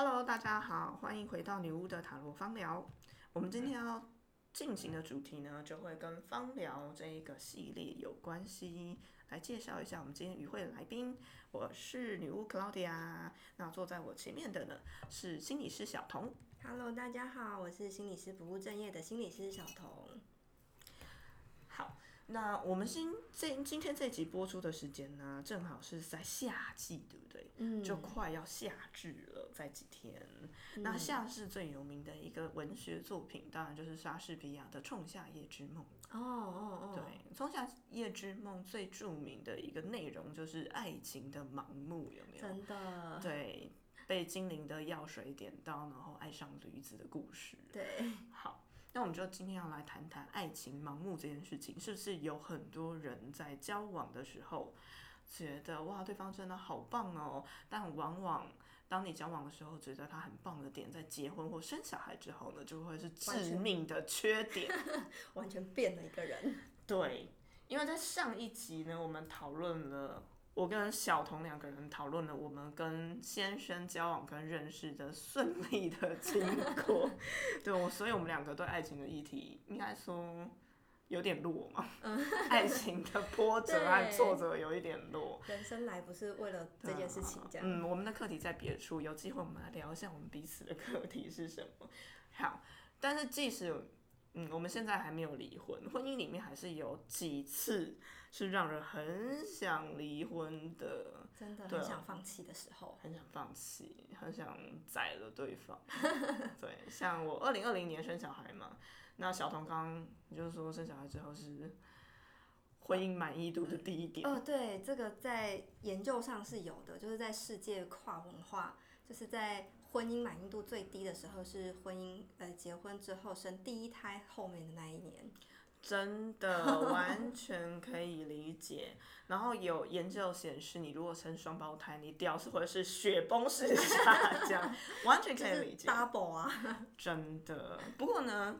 Hello，大家好，欢迎回到女巫的塔罗方疗。我们今天要进行的主题呢，就会跟方疗这一个系列有关系。来介绍一下我们今天与会的来宾，我是女巫 Claudia。那坐在我前面的呢是心理师小童。Hello，大家好，我是心理师不务正业的心理师小童。好，那我们今这今天这集播出的时间呢，正好是在夏季，对不对？嗯就快要夏至了，在几天。那夏至最有名的一个文学作品，当然就是莎士比亚的《仲夏夜之梦》。哦哦哦，对，《仲夏夜之梦》最著名的一个内容就是爱情的盲目，有没有？真的，对，被精灵的药水点到，然后爱上驴子的故事。对，好，那我们就今天要来谈谈爱情盲目这件事情，是不是有很多人在交往的时候觉得哇，对方真的好棒哦，但往往当你交往的时候觉得他很棒的点，在结婚或生小孩之后呢，就会是致命的缺点。完全变了一个人。对，因为在上一集呢，我们讨论了。我跟小童两个人讨论了我们跟先生交往跟认识的顺利的经过，对，我所以我们两个对爱情的议题应该说有点弱嘛，爱情的波折和对挫折有一点弱。人生来不是为了这件事情这样。嗯，我们的课题在别处，有机会我们来聊一下我们彼此的课题是什么。好，但是即使嗯我们现在还没有离婚，婚姻里面还是有几次是让人很想离婚的，真的很想放弃的时候。很想放弃，很想宰了对方。对，像我二零二零年生小孩嘛，那小童刚刚就是说生小孩之后是婚姻满意度的第一点。哦，对，这个在研究上是有的，就是在世界跨文化，就是在婚姻满意度最低的时候是婚姻呃结婚之后生第一胎后面的那一年。真的完 全可以理解。然后有研究显示，你如果生双胞胎，你屌丝会是雪崩式下降，完全可以理解。double 啊，真的。不过呢，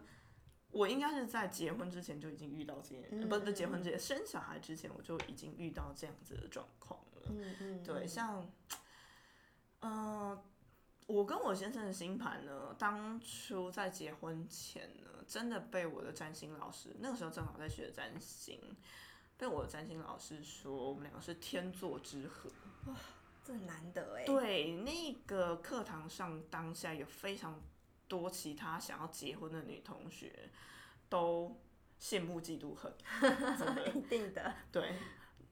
我应该是在结婚之前就已经遇到这件，嗯呃不是不结婚之前，生小孩之前我就已经遇到这样子的状况了。嗯嗯，对，像，呃，我跟我先生的星盘呢，当初在结婚前呢，真的被我的占星老师，那个时候正好在学占星，被我的占星老师说我们两个是天作之合。哇这很难得哎。对，那个课堂上当下有非常多其他想要结婚的女同学，都羡慕嫉妒恨，真的。一定的。对，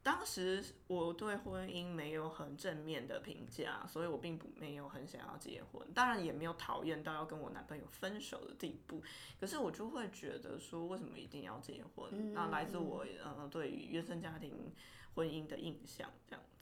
当时我对婚姻没有很正面的评价，所以我并不没有很想要结婚，当然也没有讨厌到要跟我男朋友分手的地步。可是我就会觉得说，为什么一定要结婚？嗯那来自我呃对于原生家庭婚姻的印象这样子。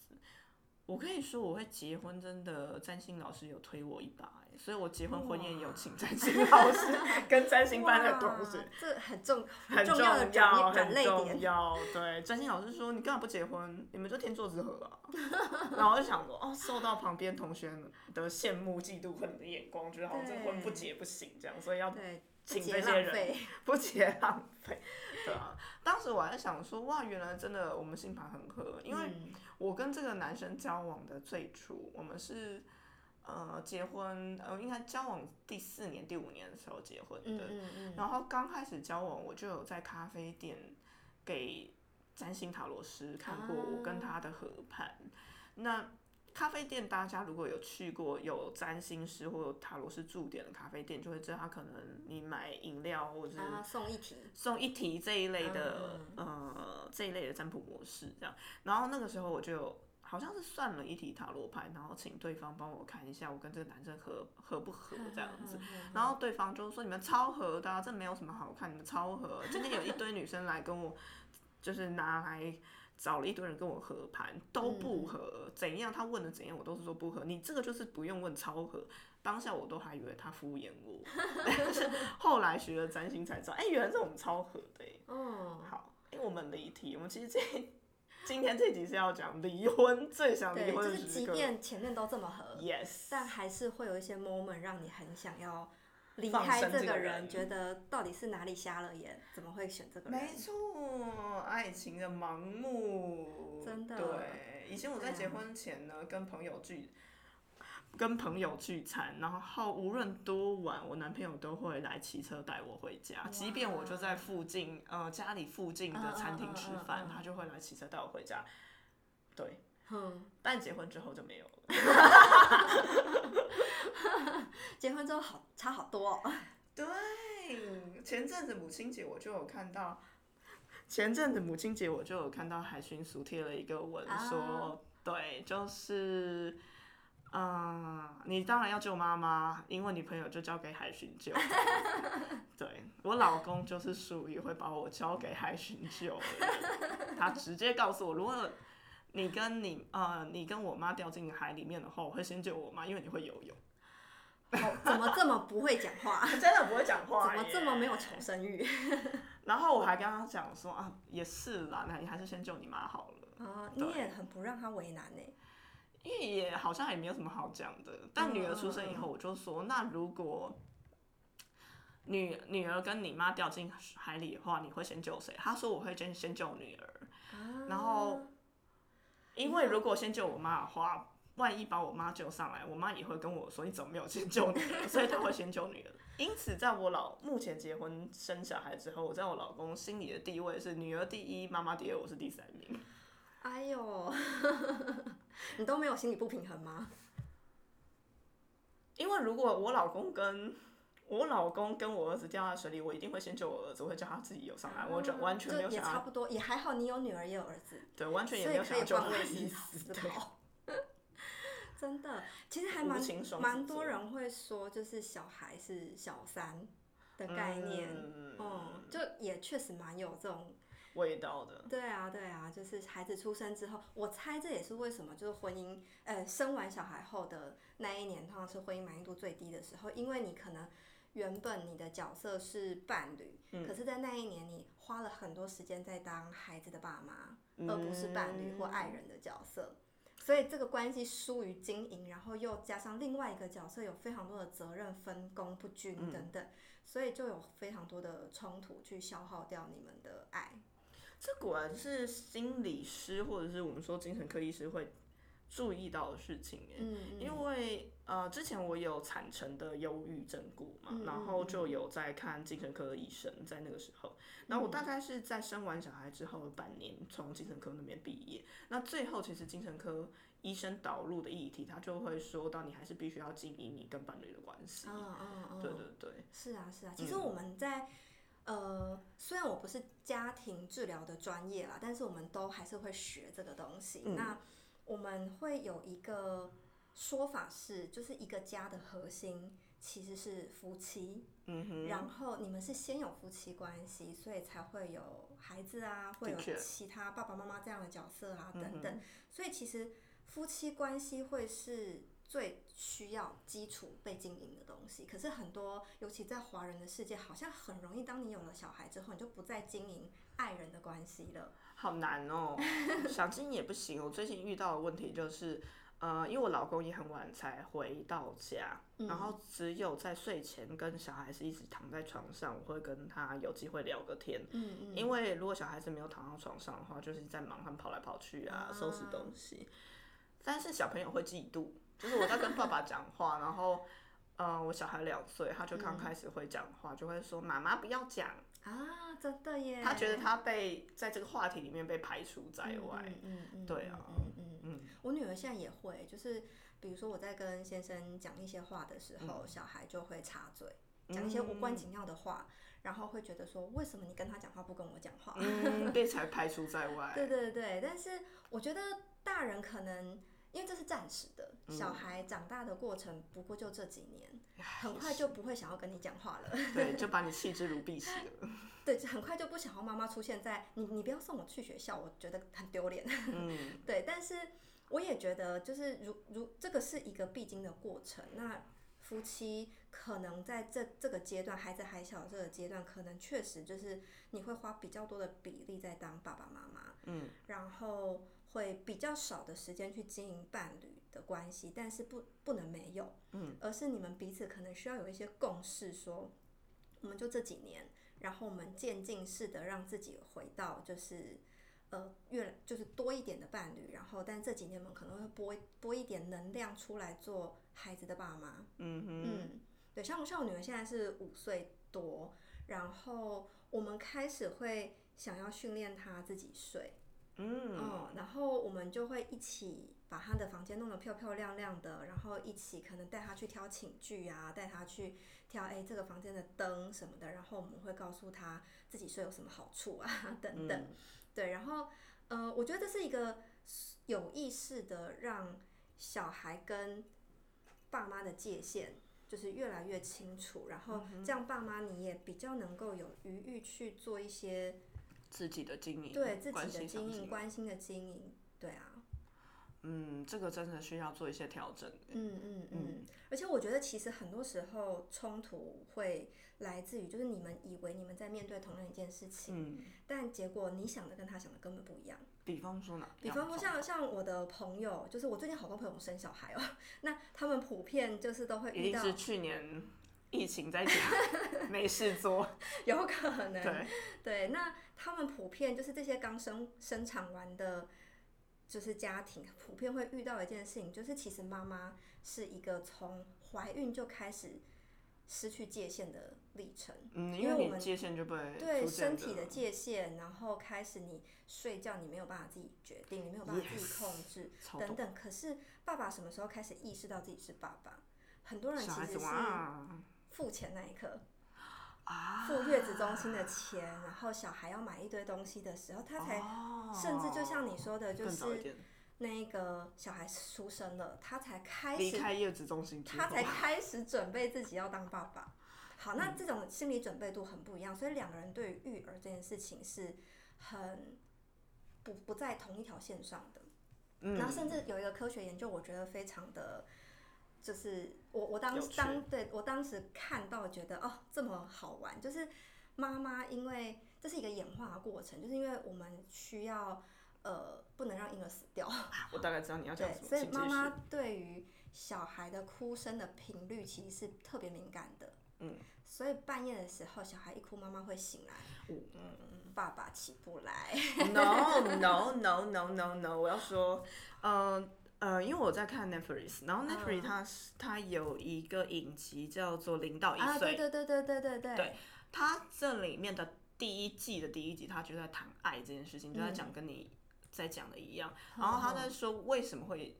我可以说我会结婚，真的占星老师有推我一把哎，所以我结婚婚宴有请占星老师跟占星班的同学哇，这很重很重要的转要，转泪很重点。要。对，占星老师说你干嘛不结婚？你们就天作之合啊。然后我就想说，哦，受到旁边同学的羡慕、嫉妒、恨的眼光，觉得好像这婚不结不行这样，所以要对，请这些人。不结浪费。对啊，当时我还想说，哇，原来真的我们星盘很合，因为嗯我跟这个男生交往的最初，我们是。呃，结婚呃，应该交往第四年、第五年的时候结婚的。嗯嗯嗯，然后刚开始交往，我就有在咖啡店给占星塔罗师看过我跟他的合盘。那咖啡店大家如果有去过有占星师或有塔罗师驻点的咖啡店，就会知道他可能你买饮料或者是啊，送一提。送一提这一类的、呃这一类的占卜模式这样。然后那个时候我就好像是算了一题塔罗牌，然后请对方帮我看一下我跟这个男生合合不合这样子。然后对方就说你们超合的、啊，这没有什么好看，你们超合。今天有一堆女生来跟我，就是拿来找了一堆人跟我合盘，都不合。怎样？他问的怎样，我都是说不合。你这个就是不用问超合。当下我都还以为他敷衍我，但是后来学了占星才知道，哎、原来是我们超合的、欸。哦，好，因为我们离题，我们其实这今天这集是要讲离婚，最想离对，婚就是即。便前面都这么合，Yes，但还是会有一些 moment 让你很想要离放开生这个人觉得到底是哪里瞎了眼，怎么会选这个人？没错，爱情的盲目，真的。对，以前我在结婚前呢，跟朋友聚，跟朋友聚餐，然后无论多晚，我男朋友都会来骑车带我回家，即便我就在附近，呃，家里附近的餐厅吃饭，他就会来骑车带我回家。对，但结婚之后就没有了。结婚之后好差好多。对，前阵子母亲节我就有看到，前阵子母亲节我就有看到海巡署贴了一个文说，对，就是。嗯，你当然要救妈妈，因为女朋友就交给海巡救。对我老公就是属于会把我交给海巡救的，他直接告诉我，如果你跟你呃你跟我妈掉进海里面的话，我会先救我妈，因为你会游泳。哦，怎么这么不会讲话？真的不会讲话？怎么这么没有求生欲？然后我还跟他讲说啊，也是啦，那你还是先救你妈好了。啊，你也很不让他为难呢。因为也好像也没有什么好讲的，但女儿出生以后，我就说，那如果女女儿跟你妈掉进海里的话，你会先救谁？他说我会先先救女儿，然后因为如果先救我妈的话，万一把我妈救上来，我妈也会跟我说你怎么没有先救女儿？所以他会先救女儿。因此，在我老目前结婚生小孩之后，我在我老公心里的地位是女儿第一，妈妈第二，我是第三名。哎呦，你都没有心理不平衡吗？因为如果我老公跟我老公跟我儿子掉在水里，我一定会先救我儿子，我会叫他自己游上来，我就完全没有想。也差不多，也还好，你有女儿也有儿子。对，完全也没有想救他的意思。真的，其实还蛮蛮多人会说，就是小孩是小三的概念，嗯，就也确实蛮有这种。味道的，对啊，对啊，就是孩子出生之后，我猜这也是为什么，就是婚姻，呃，生完小孩后的那一年，通常是婚姻满意度最低的时候，因为你可能原本你的角色是伴侣，可是，在那一年你花了很多时间在当孩子的爸妈，而不是伴侣或爱人的角色，所以这个关系疏于经营，然后又加上另外一个角色有非常多的责任分工不均等等，所以就有非常多的冲突去消耗掉你们的爱。这果然是心理师或者是我们说精神科医师会注意到的事情嗯，因为呃之前我有产程的忧郁症过嘛，然后就有在看精神科医生，在那个时候，然后我大概是在生完小孩之后半年从精神科那边毕业，那最后其实精神科医生导入的议题，他就会说到你还是必须要经营你跟伴侣的关系。嗯嗯嗯，对对对，是啊是啊，其实我们在。呃，虽然我不是家庭治疗的专业啦，但是我们都还是会学这个东西。那我们会有一个说法是，就是一个家的核心其实是夫妻。嗯哼。然后你们是先有夫妻关系，所以才会有孩子啊，会有其他爸爸妈妈这样的角色啊等等。所以其实夫妻关系会是。最需要基础被经营的东西，可是很多，尤其在华人的世界，好像很容易，当你有了小孩之后，你就不再经营爱人的关系了。好难哦，想经营也不行。我最近遇到的问题就是，呃，因为我老公也很晚才回到家，然后只有在睡前跟小孩子一直躺在床上，我会跟他有机会聊个天。嗯嗯。因为如果小孩子没有躺到床上的话，就是在忙，他们跑来跑去啊，收拾东西。但是小朋友会嫉妒。就是我在跟爸爸讲话，然后，呃，我小孩两岁，他就刚开始会讲话，就会说妈妈不要讲啊，真的耶。他觉得他被在这个话题里面被排除在外，嗯嗯，对啊，嗯嗯嗯。我女儿现在也会，就是比如说我在跟先生讲一些话的时候，小孩就会插嘴，讲一些无关紧要的话，然后会觉得说为什么你跟他讲话不跟我讲话？嗯，被 才排除在外。对对对，但是我觉得大人可能。因为这是暂时的，小孩长大的过程不过就这几年，很快就不会想要跟你讲话了。对，就把你弃之如敝屣了。对，很快就不想要妈妈出现在你，你不要送我去学校，我觉得很丢脸。嗯，对，但是我也觉得，就是如如这个是一个必经的过程。那夫妻可能在这这个阶段，孩子还小这个阶段，可能确实就是你会花比较多的比例在当爸爸妈妈。嗯，然后。会比较少的时间去经营伴侣的关系，但是不不能没有，嗯，而是你们彼此可能需要有一些共识，说我们就这几年，然后我们渐进式的让自己回到就是呃越就是多一点的伴侣，然后但这几年我们可能会拨拨一点能量出来做孩子的爸妈。嗯哼，嗯，对，像像我女儿现在是五岁多，然后我们开始会想要训练她自己睡。嗯，哦，然后我们就会一起把他的房间弄得漂漂亮亮的，然后一起可能带他去挑寝具啊，带他去挑哎这个房间的灯什么的，然后我们会告诉他自己睡有什么好处啊 等等，对，然后呃，我觉得这是一个有意识的让小孩跟爸妈的界限就是越来越清楚，然后这样爸妈你也比较能够有余裕去做一些。自己的经营，对自己的经营、关心的经营，对啊，嗯，这个真的需要做一些调整。嗯嗯嗯。而且我觉得，其实很多时候冲突会来自于，就是你们以为你们在面对同样一件事情，嗯，但结果你想的跟他想的根本不一样。比方说呢？比方说像像我的朋友，就是我最近好多朋友生小孩哦，那他们普遍就是都会遇到，一定是去年疫情在家 没事做，有可能，对对，那他们普遍就是这些刚生生产完的，就是家庭普遍会遇到一件事情，就是其实妈妈是一个从怀孕就开始失去界限的历程。嗯，因为我们界限就被对身体的界限，然后开始你睡觉你没有办法自己决定，你没有办法自己控制等等。可是爸爸什么时候开始意识到自己是爸爸？很多人其实是哇付钱那一刻，啊，付月子中心的钱，然后小孩要买一堆东西的时候，他才甚至就像你说的，就是那个小孩出生了，他才开离始开月子中心，他才开始准备自己要当爸爸。好，嗯。那这种心理准备度很不一样，所以两个人对于育儿这件事情是很不不在同一条线上的。嗯。然后甚至有一个科学研究，我觉得非常的，就是我我当当对我当时看到觉得哦这么好玩，就是妈妈因为这是一个演化的过程，就是因为我们需要呃不能让婴儿死掉，我大概知道你要讲对什，么，所以妈妈对于小孩的哭声的频率其实是特别敏感的。嗯，所以半夜的时候，小孩一哭，妈妈会醒来，嗯爸爸起不来。No no no no no no！我要说，呃呃，因为我在看 Netflix，然后 Netflix 它是它有一个影集叫做《零到一啊，岁对》，对对对对对对。对它这里面的第一季的第一集，它就在谈爱这件事情，就在讲跟你在讲的一样，然后他在说为什么会。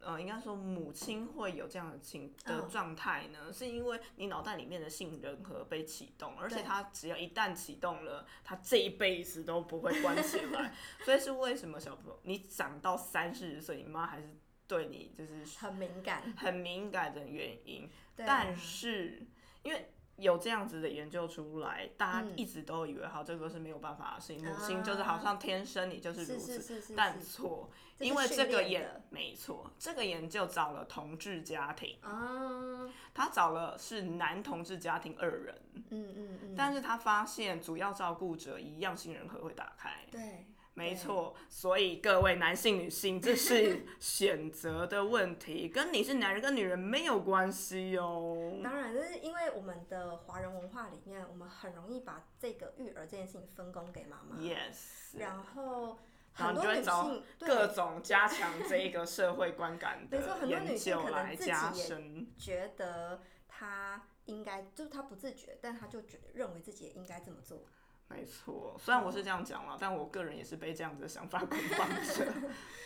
呃，应该说母亲会有这样的情的嗯状态呢，是因为你脑袋里面的杏仁核被启动，而且对它只要一旦启动了，它这一辈子都不会关起来。所以是为什么小朋友你长到三四十岁，你妈还是对你就是很敏感。很敏感的原因。但是因为有这样子的研究出来，大家嗯一直都以为好这个是没有办法的事情，母啊亲就是好像天生你就是如此，是是是是但是错，因为这训个研练的没错，这个研究找了同志家庭，啊，他找了是男同志家庭二人，嗯嗯嗯，但是他发现主要照顾者一样杏仁核会打开。对，没错，所以各位男性、女性，这是 选择的问题，跟你是男人跟女人没有关系哦。当然，就是因为我们的华人文化里面，我们很容易把这个育儿这件事情分工给妈妈，Yes，然后很多女性各对种加强这一个社会观感 没错很多的研女性究可能自己来加也深。觉得她应该，就是她不自觉，但她就觉认为自己也应该这么做。没错，虽然我是这样讲了，但我个人也是被这样子的想法 捆绑着。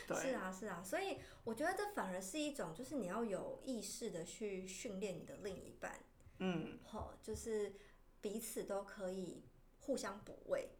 对，是啊，是啊，所以我觉得这反而是一种，就是你要有意识的去训练你的另一半，嗯，好，就是彼此都可以互相补位。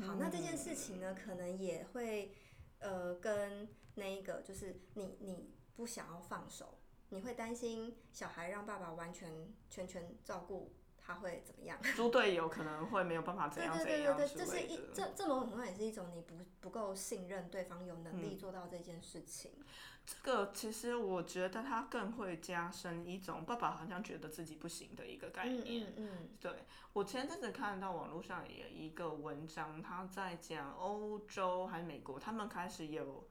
好，那这件事情呢，可能也会呃跟那一个就是你你不想要放手，你会担心小孩让爸爸完全全权照顾，他会怎么样？猪队友可能会没有办法怎样怎样对对对对，之这是一。这这某种程度也是一种你不不够信任对方有能嗯力做到这件事情。这个其实我觉得他更会加深一种爸爸好像觉得自己不行的一个概嗯念。嗯嗯，对我前阵子看到网络上有一个文章，他在讲欧洲还是美国，他们开始有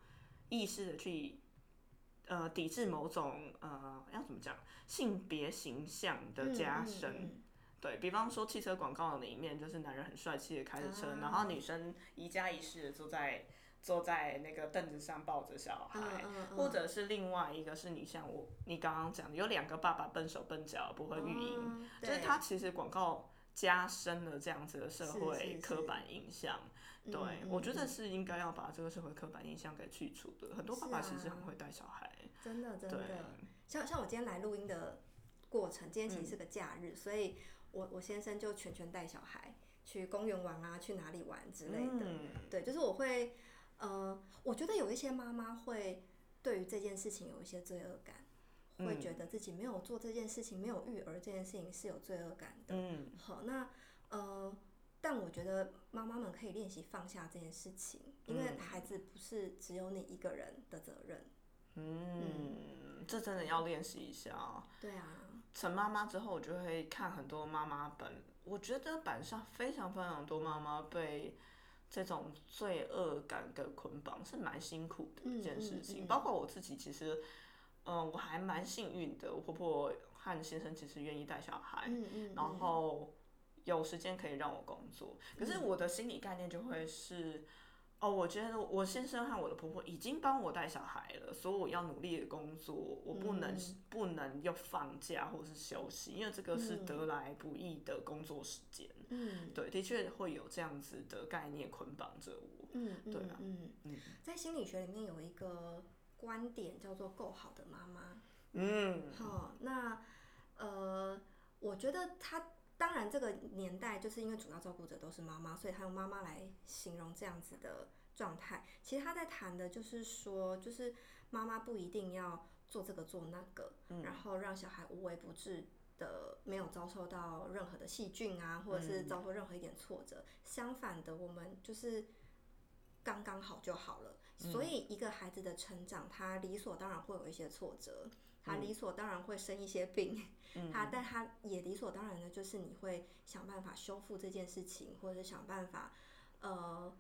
意识的去呃抵制某种呃要怎么讲性别形象的加深。嗯嗯对比方说，汽车广告里面就是男人很帅气的开着车，啊然后女生一家一室的坐在坐在那个凳子上抱着小孩，嗯嗯或者是另外一个是你像我，你刚刚讲的有两个爸爸笨手笨脚不会育婴，嗯就是对他其实广告加深了这样子的社会刻板印象。对，嗯我觉得。嗯是应该要把这个社会刻板印象给去除的。很多爸爸其实啊很会带小孩，真的真的，像像我今天来录音的过程，今天其实嗯。是个假日，所以我我先生就全权带小孩去公园玩啊，去哪里玩之类的。嗯对，就是我会，呃，我觉得有一些妈妈会对于这件事情有一些罪恶感，会嗯觉得自己没有做这件事情，没有育儿这件事情是有罪恶感的。嗯好，那呃，但我觉得妈妈们可以练习放下这件事情，因为嗯孩子不是只有你一个人的责任。嗯，这真的要练习一下哦。对啊，成妈妈之后，我就会看很多妈妈本，我觉得板上非常非常多妈妈被这种罪恶感给捆绑，是蛮辛苦的一件事情。嗯嗯嗯包括我自己，其实，嗯、我还蛮幸运的，我婆婆和先生其实愿意带小孩，然后有时间可以让我工作。可嗯是我的心理概念就会是。哦，我觉得我先生和我的婆婆已经帮我带小孩了，所以我要努力的工作，我不能、嗯不能又放假或是休息，因为这个是嗯得来不易的工作时间。嗯对，的确会有这样子的概念捆绑着我。嗯嗯对啊嗯嗯在心理学里面有一个观点叫做“够好的妈妈”。嗯好，那呃，我觉得他当然这个年代就是因为主要照顾者都是妈妈，所以他用妈妈来形容这样子的状态。其实他在谈的就是说，就是妈妈不一定要做这个做那个，然后让小孩无微不至。的没有遭受到任何的细菌啊，或者是遭受任何一点挫折。相反的，我们就是刚刚好就好了。所以一个孩子的成长，他理所当然会有一些挫折，他理所当然会生一些病，他但他也理所当然的就是你会想办法修复这件事情，或者是想办法呃。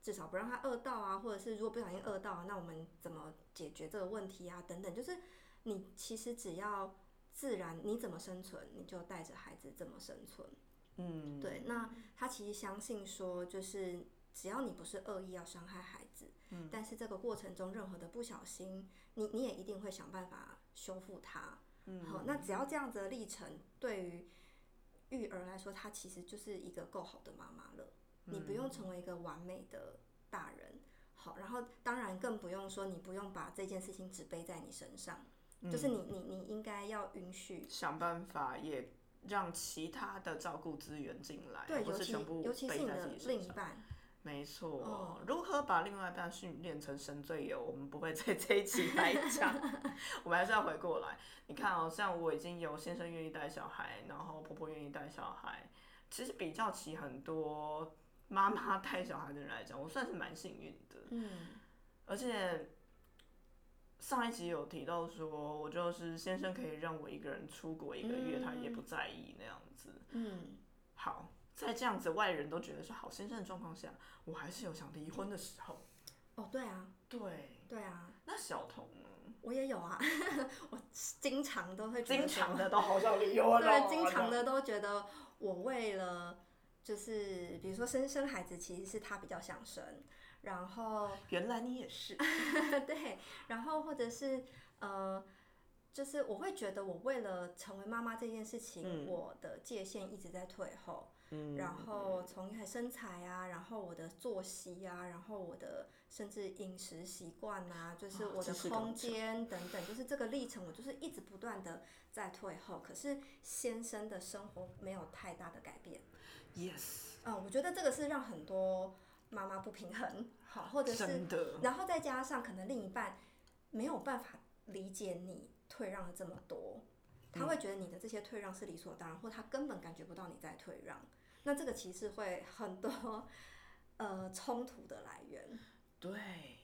至少不让他饿到啊，或者是如果不小心饿到，那我们怎么解决这个问题啊？等等，就是你其实只要自然，你怎么生存，你就带着孩子怎么生存。嗯，对，那他其实相信说，就是只要你不是恶意要伤害孩子，嗯，但是这个过程中任何的不小心，你你也一定会想办法修复它。嗯，好，那只要这样子的历程，对于育儿来说，他其实就是一个够好的妈妈了。你不用成为一个完美的大人，好，然后当然更不用说你不用把这件事情只背在你身上，就是你你你应该要允许想办法也让其他的照顾资源进来，对，不尤其是全部尤其是你的。另一半，没错，哦如何把另外一半训练成神队友，我们不会在这一期来讲，我们还是要回过来。你看哦，像我已经有先生愿意带小孩，然后婆婆愿意带小孩，其实比较起很多妈妈 带小孩的人来讲，我算是蛮幸运的。嗯而且上一集有提到说，我就是先生可以让我一个人出国一个月，他也不在意那样子。嗯，好，在这样子外人都觉得是好先生的状况下，我还是有想离婚的时候。哦，对啊，对，对啊，那小童呢？我也有啊，我经常都会觉得经常的都好想离婚 对，哦经常的都觉得我为了就是比如说生生孩子，其实是他比较想生，然后原来你也是。对，然后或者是呃，就是我会觉得我为了成为妈妈这件事情，我的界限一直在退后。嗯然后从身材啊，然后我的作息啊，然后我的甚至饮食习惯啊，就是我的空间等等，就是这个历程，我就是一直不断的在退后。可是先生的生活没有太大的改变。Yes，嗯，我觉得这个是让很多妈妈不平衡，好，或者是。然后再加上可能另一半没有办法理解你退让了这么多，他会觉得你的这些退让是理所当然，或他根本感觉不到你在退让。那这个其实会很多呃冲突的来源，对，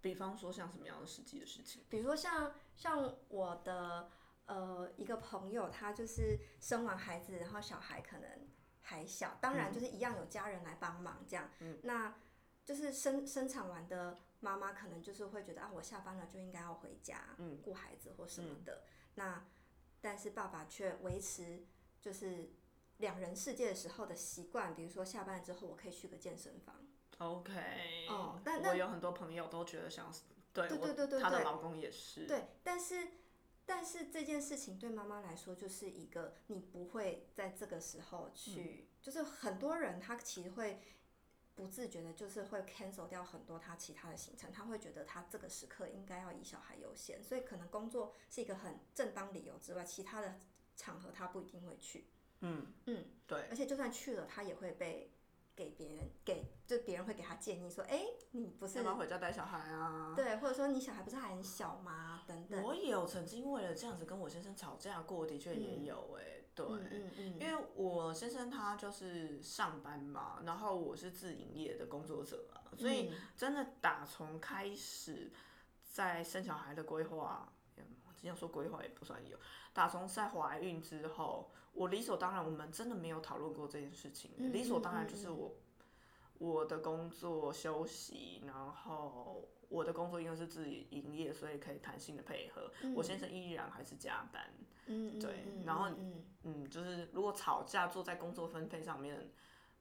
比方说像什么样的实际的事情？比如说像像我的呃一个朋友，他就是生完孩子，然后小孩可能还小，当然就是一样有家人来帮忙这样，那就是生生产完的妈妈可能就是会觉得啊，我下班了就应该要回家，嗯。顾孩子或什么的，那但是爸爸却维持就是两人世界的时候的习惯，比如说下班之后我可以去个健身房。OK，哦但我有很多朋友都觉得像是，对对对对对对她的老公也是，对，但是但是这件事情对妈妈来说，就是一个你不会在这个时候去，就是很多人他其实会不自觉的，就是会 cancel 掉很多他其他的行程，他会觉得他这个时刻应该要以小孩优先，所以可能工作是一个很正当理由之外，其他的场合他不一定会去，嗯嗯，对，而且就算去了，他也会被。给别人给，就别人会给他建议说，哎、你不是要不要回家带小孩啊？对，或者说你小孩不是还很小吗？等等。我有曾经为了这样子跟我先生吵架过，的确也有哎、对。嗯嗯嗯，因为我先生他就是上班嘛，然后我是自营业的工作者啊，所以嗯真的打从开始在生小孩的规划，嗯这样说规划也不算有，打从在怀孕之后，我理所当然，我们真的没有讨论过这件事情，嗯理所当然就是我我的工作休息，然后我的工作因为是自己营业，所以可以弹性的配合，我先生依然还是加班，嗯，嗯对嗯然后嗯，就是如果吵架坐在工作分配上面，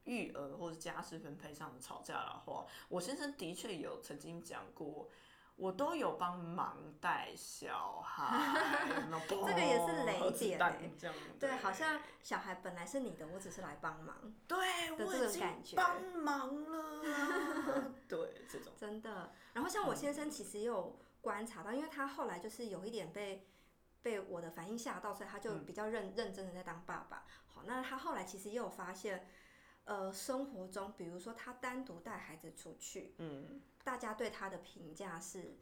育儿或者家事分配上的吵架的话，我先生的确有曾经讲过，我都有帮忙带小孩，这这个也是雷点欸这样对，好像小孩本来是你的，我只是来帮忙，对的这种我已经感觉帮忙了啊，对这种真的。然后像我先生其实也有观察到，因为他后来就是有一点被被我的反应吓到，所以他就嗯比较认认真的在当爸爸。好，那他后来其实也有发现，呃，生活中比如说他单独带孩子出去，嗯，大家对他的评价是。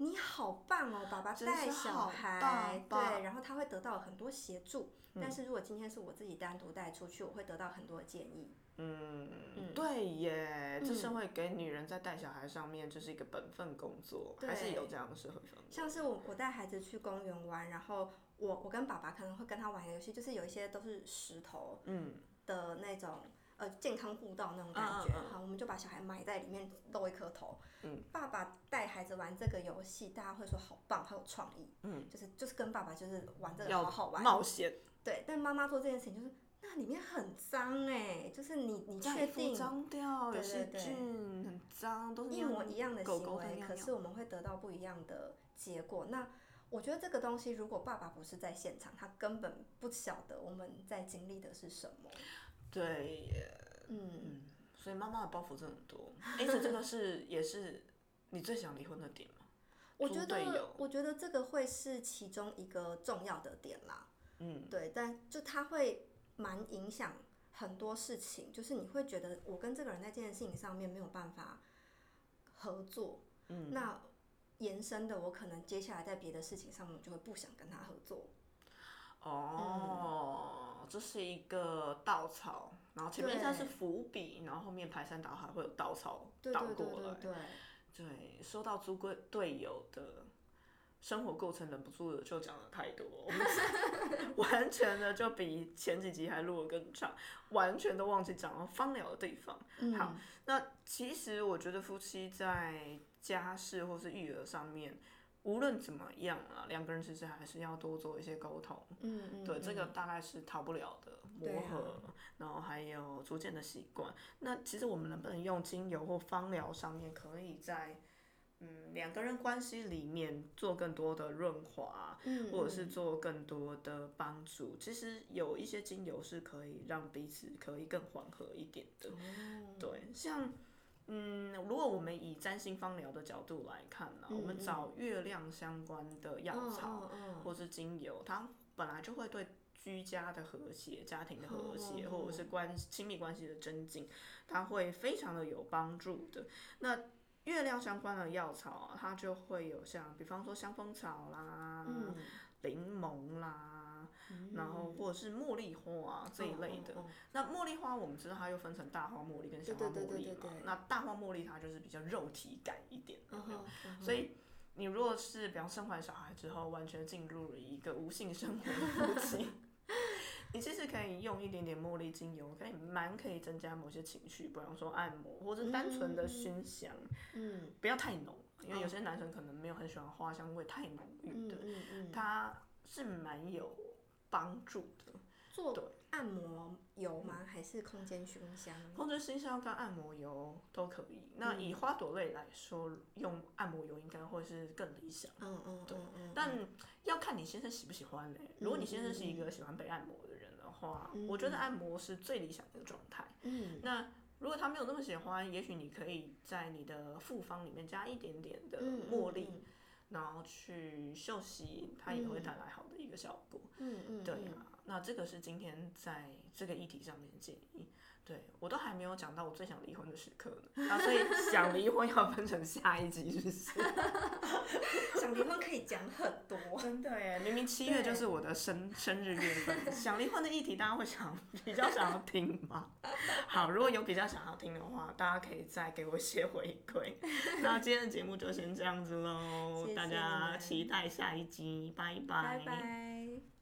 你好棒哦，爸爸带小孩，对，然后他会得到很多协助。但是如果今天是我自己单独带出去，我会得到很多的建议。嗯，嗯对耶，这嗯社会给女人在带小孩上面就是一个本分工作，还是有这样的社会氛围。像是我我带孩子去公园玩，然后我我跟爸爸可能会跟他玩游戏，就是有一些都是石头嗯，的那种呃健康步道那种感觉，嗯嗯嗯好，我们就把小孩埋在里面露一颗头。嗯，爸爸带孩子玩这个游戏，大家会说好棒，好有创意。嗯，就是就是跟爸爸就是玩这个好好玩。冒险，对，但妈妈做这件事情就是那里面很脏哎、就是你你确定脏掉，有对细对对菌，很脏，都是一模一样的行为，可是我们会得到不一样的结果。那我觉得这个东西，如果爸爸不是在现场，他根本不晓得我们在经历的是什么。对耶，嗯，嗯，所以妈妈的包袱真的很多。而且这个是也是你最想离婚的点吗？我觉得，我觉得这个会是其中一个重要的点啦。嗯，对，但就他会蛮影响很多事情，就是你会觉得我跟这个人在这件事情上面没有办法合作，嗯，那延伸的我可能接下来在别的事情上面我就会不想跟他合作。哦，这是一个稻草，然后前面对像是伏笔，然后后面排山倒海会有稻草倒过来。对对，对，说到猪队队友的生活过程，忍不住的就讲了太多，我 们完全的就比前几集还录的更长，完全都忘记讲到芳疗的地方。嗯好，那其实我觉得夫妻在家事或是育儿上面，无论怎么样啊，两个人其实还是要多做一些沟通。嗯嗯，对，这个嗯大概是逃不了的磨合，然后还有逐渐的习惯。那其实我们能不能用精油或芳疗上面，可以在嗯两个人关系里面做更多的润滑，嗯或者是做更多的帮助？其实有一些精油是可以让彼此可以更缓和一点的。哦对，像嗯，如果我们以占星芳疗的角度来看呢、我们找月亮相关的药嗯草。或是精油，它本来就会对居家的和谐、家庭的和谐，哦或者是关亲密关系的增进，它会非常的有帮助的。那月亮相关的药草啊，它就会有像，比方说香蜂草啦、嗯柠檬啦，然后或者是茉莉花啊这一类的。那茉莉花我们知道它又分成大花茉莉跟小花茉莉嘛对对对对。那大花茉莉它就是比较肉体感一点，有没有？嗯哼嗯。哼。所以你如果是比方生完小孩之后，完全进入了一个无性生活的夫妻，你其实可以用一点点茉莉精油，可以蛮可以增加某些情绪，比方说按摩或者单纯的熏香，嗯。不要太浓，因为有些男生可能没有很喜欢花香味太浓郁的，嗯嗯嗯，它是蛮有帮助的。做按摩油吗？还是空间熏香？空间熏香跟按摩油都可以。那以花朵类来说，用按摩油应该会是更理想。嗯嗯嗯嗯。但要看你先生喜不喜欢嘞。如果你先生是一个喜欢被按摩的人的话，我觉得按摩是最理想的状态。嗯。那如果他没有那么喜欢，也许你可以在你的复方里面加一点点的茉莉。然后去休息，它也会带来好。嗯嗯，对啊，那这个是今天在这个议题上面的建议。对我都还没有讲到我最想离婚的时刻呢，啊，所以想离婚要分成下一集，是不是？想离婚可以讲很多，真的耶！明明七月就是我的生生日月份，想离婚的议题大家会想比较想要听吗？好，如果有比较想要听的话，大家可以再给我一些回馈。那今天的节目就先这样子喽，大家期待下一集，拜拜。拜拜。